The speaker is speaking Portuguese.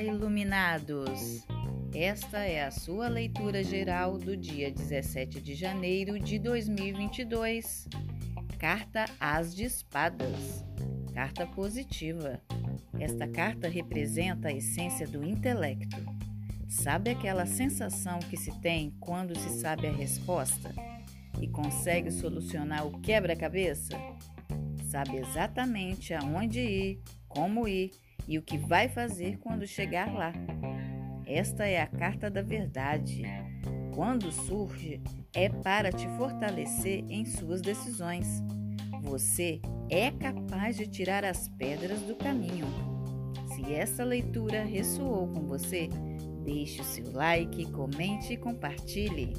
Despados. Esta é a sua leitura geral do dia 17 de janeiro de 2022. Carta às de Espadas. Carta positiva. Esta carta representa a essência do intelecto. Sabe aquela sensação que se tem quando se sabe a resposta e consegue solucionar o quebra-cabeça? Sabe exatamente aonde ir, como ir e o que vai fazer quando chegar lá. Esta é a carta da verdade. Quando surge, é para te fortalecer em suas decisões. Você é capaz de tirar as pedras do caminho. Se essa leitura ressoou com você, deixe o seu like, comente e compartilhe.